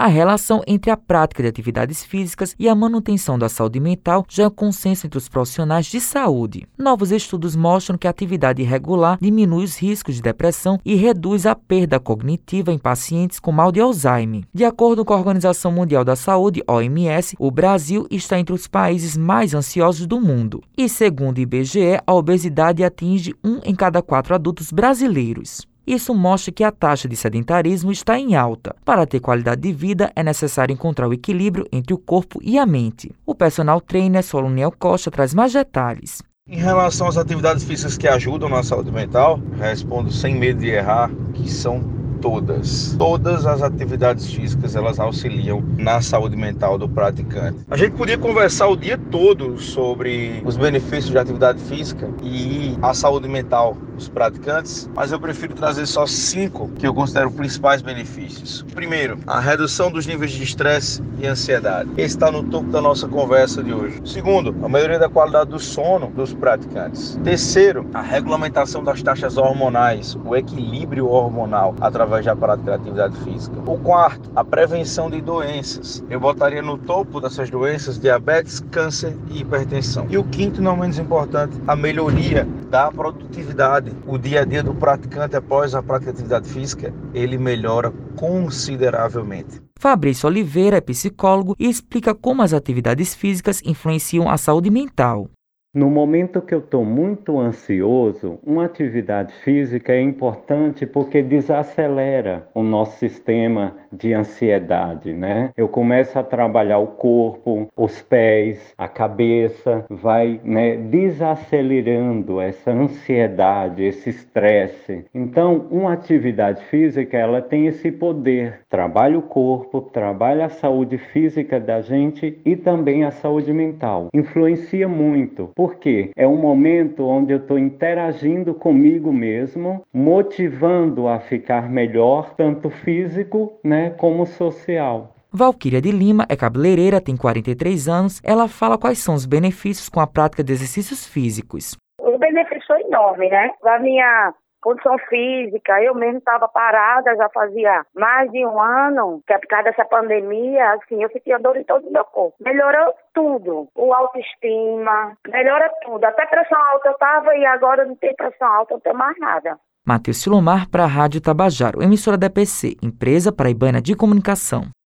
A relação entre a prática de atividades físicas e a manutenção da saúde mental já é consenso entre os profissionais de saúde. Novos estudos mostram que a atividade regular diminui os riscos de depressão e reduz a perda cognitiva em pacientes com mal de Alzheimer. De acordo com a Organização Mundial da Saúde, OMS, o Brasil está entre os países mais ansiosos do mundo. E segundo o IBGE, a obesidade atinge um em cada quatro adultos brasileiros. Isso mostra que a taxa de sedentarismo está em alta. Para ter qualidade de vida, é necessário encontrar o equilíbrio entre o corpo e a mente. O personal trainer Soloniel Costa traz mais detalhes. Em relação às atividades físicas que ajudam na saúde mental, respondo sem medo de errar que são todas. Todas as atividades físicas elas auxiliam na saúde mental do praticante. A gente podia conversar o dia todo sobre os benefícios de atividade física e a saúde mental dos praticantes, mas eu prefiro trazer só cinco que eu considero principais benefícios. Primeiro, a redução dos níveis de estresse e ansiedade. Esse está no topo da nossa conversa de hoje. Segundo, a melhoria da qualidade do sono dos praticantes. Terceiro, a regulamentação das taxas hormonais, o equilíbrio hormonal através através da prática de atividade física. O quarto, a prevenção de doenças. Eu botaria no topo dessas doenças diabetes, câncer e hipertensão. E o quinto, não menos importante, a melhoria da produtividade. O dia a dia do praticante após a prática de atividade física, ele melhora consideravelmente. Fabrício Oliveira é psicólogo e explica como as atividades físicas influenciam a saúde mental. No momento que eu estou muito ansioso, uma atividade física é importante porque desacelera o nosso sistema de ansiedade, né? Eu começo a trabalhar o corpo, os pés, a cabeça, vai né, desacelerando essa ansiedade, esse estresse. Então, uma atividade física ela tem esse poder, trabalha o corpo, trabalha a saúde física da gente e também a saúde mental. Influencia muito porque é um momento onde eu estou interagindo comigo mesmo, motivando a ficar melhor, tanto físico né, como social. Valquíria de Lima é cabeleireira, tem 43 anos. Ela fala quais são os benefícios com a prática de exercícios físicos. O benefício é enorme, né? A minha condição física. Eu mesmo estava parada, já fazia mais de um ano, que por causa dessa pandemia, assim, eu sentia dor em todo o meu corpo. Melhorou tudo. O autoestima, melhora tudo. Até pressão alta eu tava e agora não tem pressão alta, não tenho mais nada. Matheus Silomar para a Rádio Tabajaro, emissora da EPC, empresa paraibana de comunicação.